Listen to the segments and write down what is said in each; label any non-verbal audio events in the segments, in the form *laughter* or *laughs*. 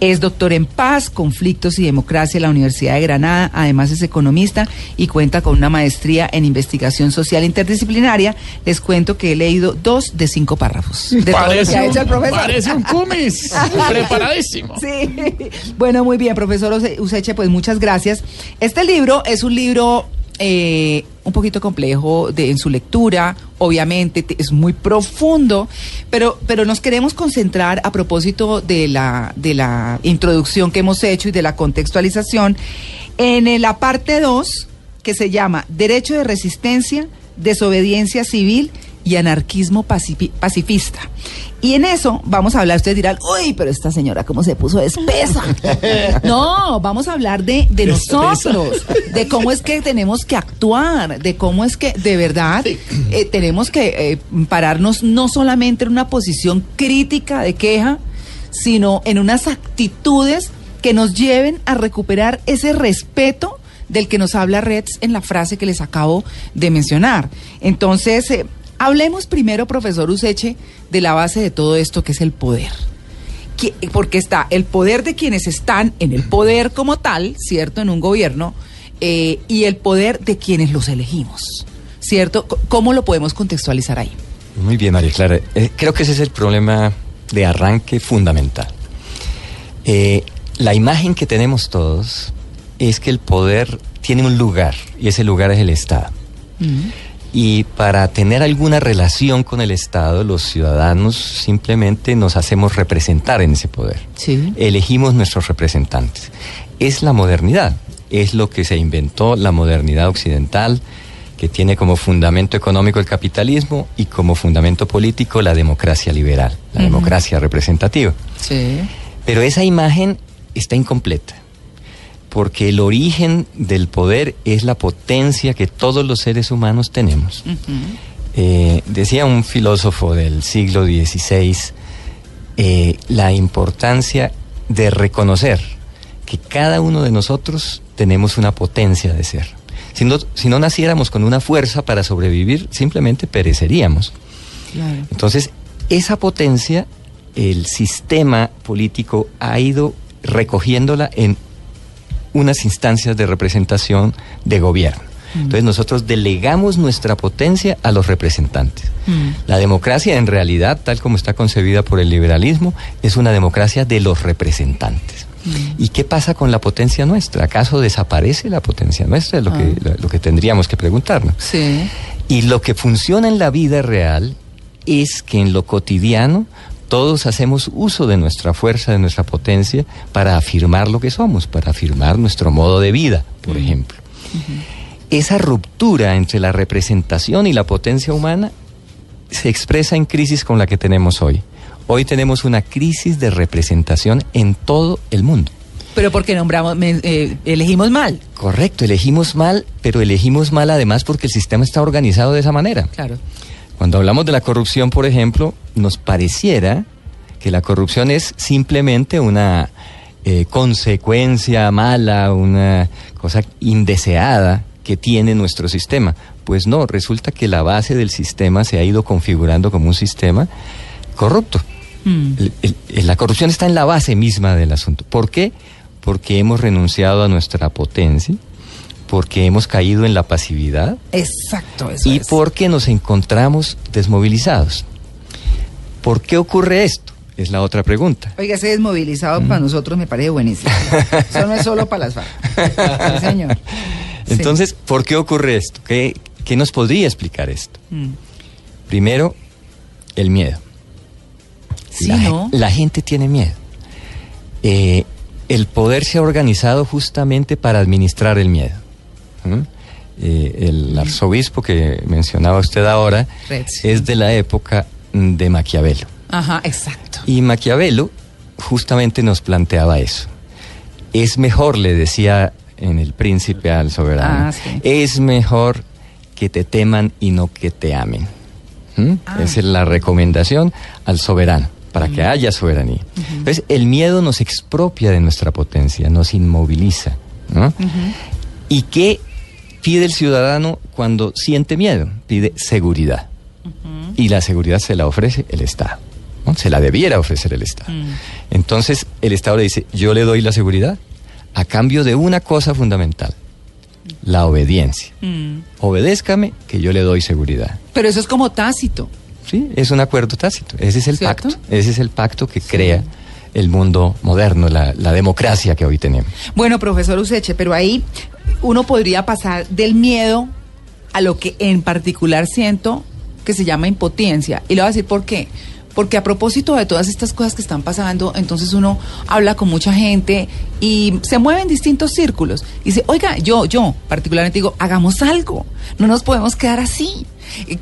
Es doctor en paz, conflictos y democracia en la Universidad de Granada. Además es economista y cuenta con una maestría en investigación social interdisciplinaria. Les cuento que he leído dos de cinco párrafos. De todo lo Parece, ha hecho el un, profesor. parece un cumis. *laughs* Preparadísimo. Sí. Bueno, muy bien, profesor Use- Useche, pues muchas gracias. Este libro es un libro eh, un poquito complejo de, en su lectura, obviamente, te- es muy profundo, pero, pero nos queremos concentrar a propósito de la, de la introducción que hemos hecho y de la contextualización en eh, la parte 2 que se llama Derecho de Resistencia, Desobediencia Civil y Anarquismo pacifi- Pacifista. Y en eso vamos a hablar, ustedes dirán, uy, pero esta señora cómo se puso espesa. *laughs* No, vamos a hablar de, de nosotros, de cómo es que tenemos que actuar, de cómo es que de verdad eh, tenemos que eh, pararnos no solamente en una posición crítica de queja, sino en unas actitudes que nos lleven a recuperar ese respeto del que nos habla Reds en la frase que les acabo de mencionar. Entonces, eh, hablemos primero, profesor Useche, de la base de todo esto que es el poder. Que- Porque está el poder de quienes están en el poder como tal, ¿cierto? En un gobierno, eh, y el poder de quienes los elegimos, ¿cierto? ¿Cómo lo podemos contextualizar ahí? Muy bien, María Clara. Eh, creo que ese es el problema de arranque fundamental. Eh, la imagen que tenemos todos es que el poder tiene un lugar y ese lugar es el Estado. Y para tener alguna relación con el Estado, los ciudadanos simplemente nos hacemos representar en ese poder. Sí. Elegimos nuestros representantes. Es la modernidad, es lo que se inventó la modernidad occidental, que tiene como fundamento económico el capitalismo y como fundamento político la democracia liberal, la democracia representativa. Sí. Pero esa imagen está incompleta, porque el origen del poder es la potencia que todos los seres humanos tenemos. Eh, decía un filósofo del siglo XVI eh, la importancia de reconocer que cada uno de nosotros tenemos una potencia de ser. Si no, si no naciéramos con una fuerza para sobrevivir, simplemente pereceríamos. Claro. Entonces, esa potencia, el sistema político ha ido recogiéndola en unas instancias de representación de gobierno. Entonces nosotros delegamos nuestra potencia a los representantes. Mm. La democracia en realidad, tal como está concebida por el liberalismo, es una democracia de los representantes. ¿Y qué pasa con la potencia nuestra? ¿Acaso desaparece la potencia nuestra? Es lo, que, lo, lo que tendríamos que preguntarnos. Sí. Y lo que funciona en la vida real es que en lo cotidiano todos hacemos uso de nuestra fuerza, de nuestra potencia, para afirmar lo que somos, para afirmar nuestro modo de vida, por ejemplo. Esa ruptura entre la representación y la potencia humana se expresa en crisis con la que tenemos hoy. Hoy tenemos una crisis de representación en todo el mundo. Pero porque nombramos, eh, elegimos mal. Correcto, elegimos mal, pero elegimos mal además porque el sistema está organizado de esa manera. Claro. Cuando hablamos de la corrupción, por ejemplo, nos pareciera que la corrupción es simplemente una eh, consecuencia mala, una cosa indeseada que tiene nuestro sistema. Pues no, resulta que la base del sistema se ha ido configurando como un sistema corrupto. Mm. El- el- el- la corrupción está en la base misma del asunto. ¿Por qué? Porque hemos renunciado a nuestra potencia, porque hemos caído en la pasividad Exacto, eso y es. porque nos encontramos desmovilizados. ¿Por qué ocurre esto? Es la otra pregunta. Oiga, ese desmovilizado para nosotros me parece buenísimo. Eso no es solo para las FARC. Sí, señor. Sí. Entonces, ¿por qué ocurre esto? ¿Qué, qué nos podría explicar esto? Mm. Primero, el miedo. Sí, la, ¿no? la gente tiene miedo. Eh, el poder se ha organizado justamente para administrar el miedo. ¿Mm? Eh, el arzobispo que mencionaba usted ahora es de la época de Maquiavelo. Ajá, exacto. Y Maquiavelo justamente nos planteaba eso. Es mejor, le decía en El Príncipe al Soberano, Ah, sí. es mejor que te teman y no que te amen. ¿Mm? Ah. Esa es la recomendación al soberano, para que haya soberanía. Entonces, el miedo nos expropia de nuestra potencia, nos inmoviliza. ¿no? ¿Y qué pide el ciudadano cuando siente miedo? Pide seguridad. Y la seguridad se la ofrece el Estado. ¿no? Se la debiera ofrecer el Estado. Entonces el Estado le dice, yo le doy la seguridad a cambio de una cosa fundamental, la obediencia. Mm. Obedézcame que yo le doy seguridad. Pero eso es como tácito. Sí, es un acuerdo tácito. Ese es el ¿Cierto? pacto. Ese es el pacto que crea el mundo moderno, la, democracia que hoy tenemos. Bueno, profesor Useche, pero ahí uno podría pasar del miedo a lo que en particular siento que se llama impotencia. Y le voy a decir por qué. Porque a propósito de todas estas cosas que están pasando, entonces uno habla con mucha gente y se mueve en distintos círculos. Y dice, oiga, yo, yo particularmente digo, hagamos algo. No nos podemos quedar así.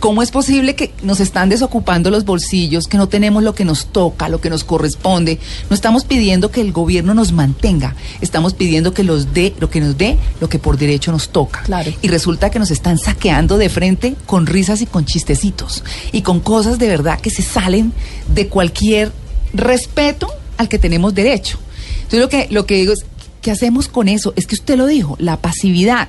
¿Cómo es posible que nos están desocupando los bolsillos, que no tenemos lo que nos toca, lo que nos corresponde? No estamos pidiendo que el gobierno nos mantenga, estamos pidiendo que los dé, lo que nos dé, lo que por derecho nos toca. Claro. Y resulta que nos están saqueando de frente con risas y con chistecitos y con cosas de verdad que se salen de cualquier respeto al que tenemos derecho. Entonces lo que, lo que digo es, ¿qué hacemos con eso? Es que usted lo dijo, la pasividad.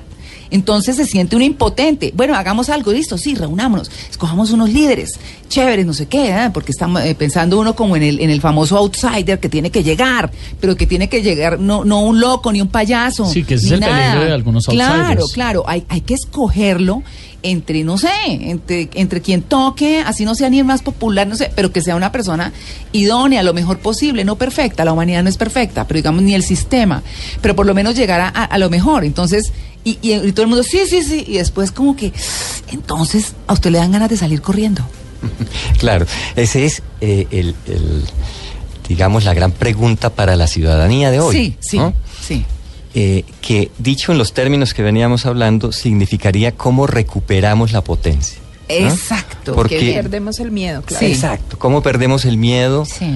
Entonces se siente uno impotente. Bueno, hagamos algo, listo, sí, reunámonos, escojamos unos líderes, chéveres, no sé qué, ¿eh? porque estamos eh, pensando uno como en el, en el famoso outsider que tiene que llegar, pero que tiene que llegar no, no un loco ni un payaso. Sí, que ese es el peligro de algunos Claro, outsiders. claro, hay, hay que escogerlo entre, no sé, entre, entre quien toque, así no sea ni el más popular, no sé, pero que sea una persona idónea, lo mejor posible, no perfecta, la humanidad no es perfecta, pero digamos ni el sistema, pero por lo menos llegar a, a- a lo mejor. Entonces, y, y- y todo el mundo, sí, sí, sí, y después como que, entonces a usted le dan ganas de salir corriendo. *laughs* Claro, ese es eh, el, el, digamos, la gran pregunta para la ciudadanía de hoy. sí, sí, ¿no? sí. Eh, que dicho en los términos que veníamos hablando, significaría cómo recuperamos la potencia. ¿no? Exacto. Porque- Que perdemos el miedo, claro. Sí. Exacto, cómo perdemos el miedo, Sí.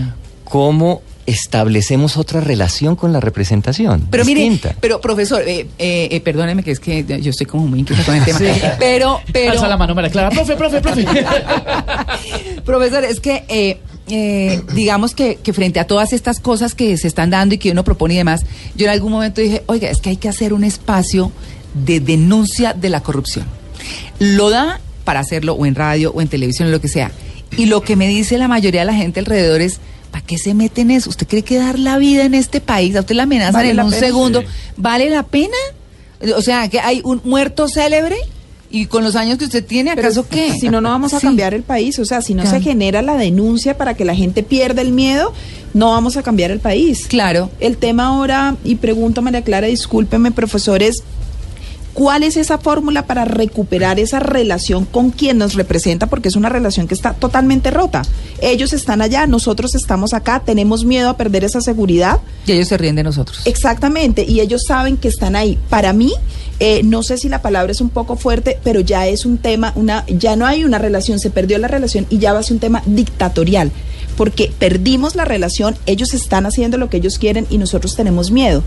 cómo establecemos otra relación con la representación. Pero mire, distinta. pero profesor, eh, eh, eh, perdóneme que es que yo estoy como muy inquieta con el *laughs* tema. Pero, pero. Alza la mano, María Clara. Profe, profe, profe. *laughs* Profesor, es que eh, digamos que, que frente a todas estas cosas que se están dando y que uno propone y demás, yo en algún momento dije, oiga, es que hay que hacer un espacio de denuncia de la corrupción. Lo da para hacerlo o en radio o en televisión o lo que sea. Y lo que me dice la mayoría de la gente alrededor es, ¿para qué se mete en eso? ¿Usted cree que dar la vida en este país, a usted la amenazan ¿Vale en la un pena? segundo, Sí. vale la pena? O sea, que hay un muerto célebre y con los años que usted tiene, Pero ¿acaso qué? Si no, no vamos a Sí. cambiar el país. O sea, si no Claro. se genera la denuncia para que la gente pierda el miedo, no vamos a cambiar el país. Claro. El tema ahora, y pregunto María Clara, discúlpeme, profesores, ¿cuál es esa fórmula para recuperar esa relación con quien nos representa? Porque es una relación que está totalmente rota. Ellos están allá, nosotros estamos acá, tenemos miedo a perder esa seguridad. Y ellos se ríen de nosotros. Exactamente, y ellos saben que están ahí. Para mí, eh, no sé si la palabra es un poco fuerte, pero ya es un tema, una, ya no hay una relación, se perdió la relación y ya va a ser un tema dictatorial, porque perdimos la relación, ellos están haciendo lo que ellos quieren y nosotros tenemos miedo.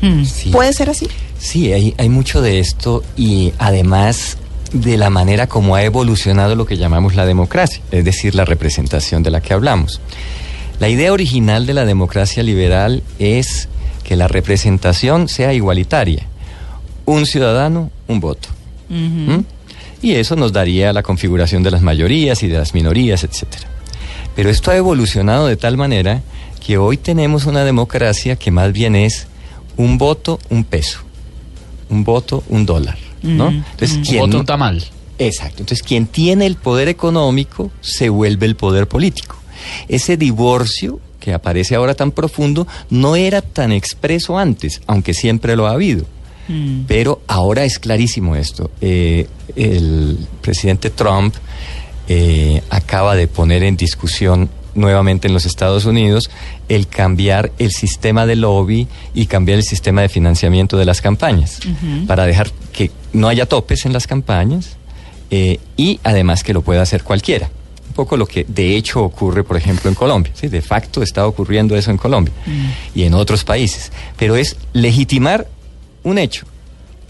Mm. Sí. ¿Puede ser así? Sí, hay, hay mucho de esto y además de la manera como ha evolucionado lo que llamamos la democracia, es decir, la representación de la que hablamos. La idea original de la democracia liberal es que la representación sea igualitaria. Un ciudadano, un voto. ¿Mm? Y eso nos daría la configuración de las mayorías y de las minorías, etcétera. Pero esto ha evolucionado de tal manera que hoy tenemos una democracia que más bien es un voto, un peso. Un voto, un dólar. ¿no? Mm, Entonces, Un quien voto, no- un tamal. Exacto. Entonces, quien tiene el poder económico se vuelve el poder político. Ese divorcio que aparece ahora tan profundo no era tan expreso antes, aunque siempre lo ha habido. Mm. Pero ahora es clarísimo esto. Eh, el presidente Trump eh, acaba de poner en discusión nuevamente en los Estados Unidos el cambiar el sistema de lobby y cambiar el sistema de financiamiento de las campañas para dejar que no haya topes en las campañas eh, y además que lo pueda hacer cualquiera. Un poco lo que de hecho ocurre, por ejemplo, en Colombia. ¿sí? De facto está ocurriendo eso en Colombia y en otros países. Pero es legitimar un hecho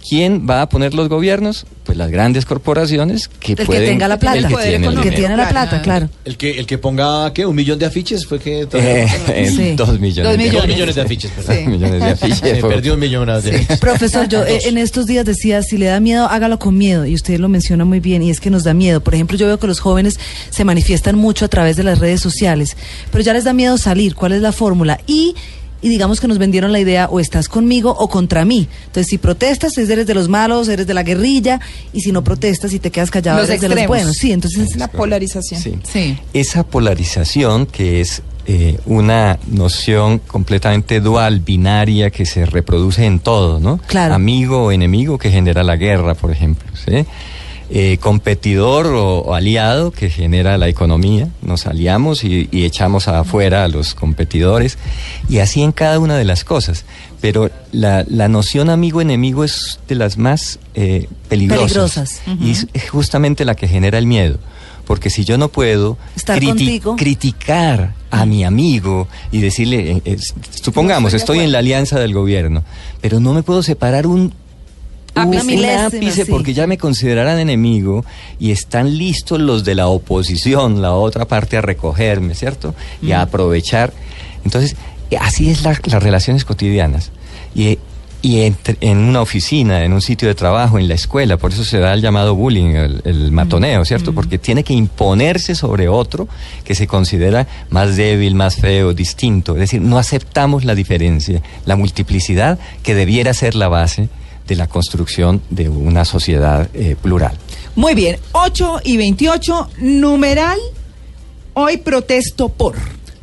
¿quién va a poner los gobiernos? Pues las grandes corporaciones que El que pueden... tenga la plata. El que poder tiene el El que tiene la plata, Claro. El que, el que ponga, ¿qué? ¿Un millón de afiches? Fue que... Eh, eh, Sí. Dos millones. Dos de- Dos millones de afiches, perdón. Sí. millones de afiches. Un millón de afiches. Profesor, yo eh, en estos días decía, si le da miedo, hágalo con miedo. Y usted lo menciona muy bien, y es que nos da miedo. Por ejemplo, yo veo que los jóvenes se manifiestan mucho a través de las redes sociales, pero ya les da miedo salir. ¿Cuál es la fórmula? Y, y digamos que nos vendieron la idea, o estás conmigo o contra mí. Entonces, si protestas, eres de los malos, eres de la guerrilla, y si no protestas y te quedas callado, Los eres de los extremos. buenos. Sí, entonces... La polarización. Sí. Sí. Esa polarización que es eh, una noción completamente dual, binaria, que se reproduce en todo, ¿no? Claro. Amigo o enemigo que genera la guerra, por ejemplo, ¿sí? Eh, competidor o, o aliado que genera la economía, nos aliamos y, y echamos afuera a los competidores, y así en cada una de las cosas. Pero la, la noción amigo-enemigo es de las más eh, peligrosas, Peligrosas. y es es justamente la que genera el miedo. Porque si yo no puedo criti- criticar a mi amigo y decirle, eh, eh, supongamos, No estoy en la alianza del gobierno, pero no me puedo separar un- una un milésima, ápice sí. porque ya me considerarán enemigo y están listos los de la oposición, la otra parte, a recogerme, ¿cierto? Y Mm. a aprovechar. Entonces, eh, así es la- las relaciones cotidianas. Y, y entre- en una oficina, en un sitio de trabajo, en la escuela, por eso se da el llamado bullying, el, el matoneo, ¿cierto? Porque tiene que imponerse sobre otro que se considera más débil, más feo, distinto. Es decir, no aceptamos la diferencia, la multiplicidad que debiera ser la base de la construcción de una sociedad eh, plural. Muy bien, 8 y 28, numeral, hoy protesto por.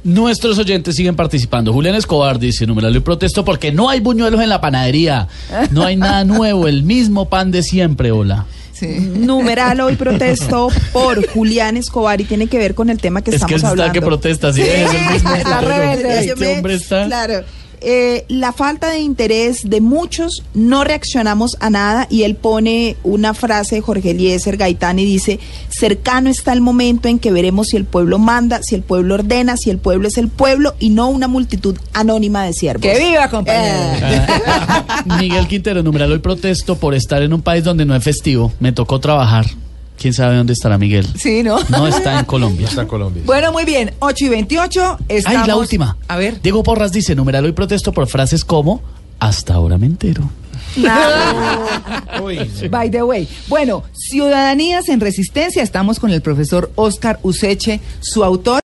Nuestros oyentes siguen participando. Julián Escobar dice, numeral y protesto porque no hay buñuelos en la panadería. No hay nada nuevo, el mismo pan de siempre, hola. Sí. Numeral hoy protesto por Julián Escobar y tiene que ver con el tema que Es que estamos él está hablando. que protesta, sí, es el mismo. *laughs* Está rebelde. Este hombre está... Claro. Eh, la falta de interés de muchos, no reaccionamos a nada y él pone una frase de Jorge Eliezer Gaitán y dice, cercano está el momento en que veremos si el pueblo manda, si el pueblo ordena, si el pueblo es el pueblo y no una multitud anónima de siervos. ¡Que viva, compañero! Eh. *laughs* Miguel Quintero, numeral hoy protesto por estar en un país donde no es festivo. Me tocó trabajar. ¿Quién sabe dónde estará Miguel? Sí, ¿no? No está en *laughs* Colombia. Está en Colombia. Bueno, muy bien, 8 y 28, estamos... Ay, la última. A ver. Diego Porras dice, numeral hoy protesto por frases como, hasta ahora me entero. *laughs* By the way. Bueno, Ciudadanías en Resistencia, estamos con el profesor Oscar Useche, su autor.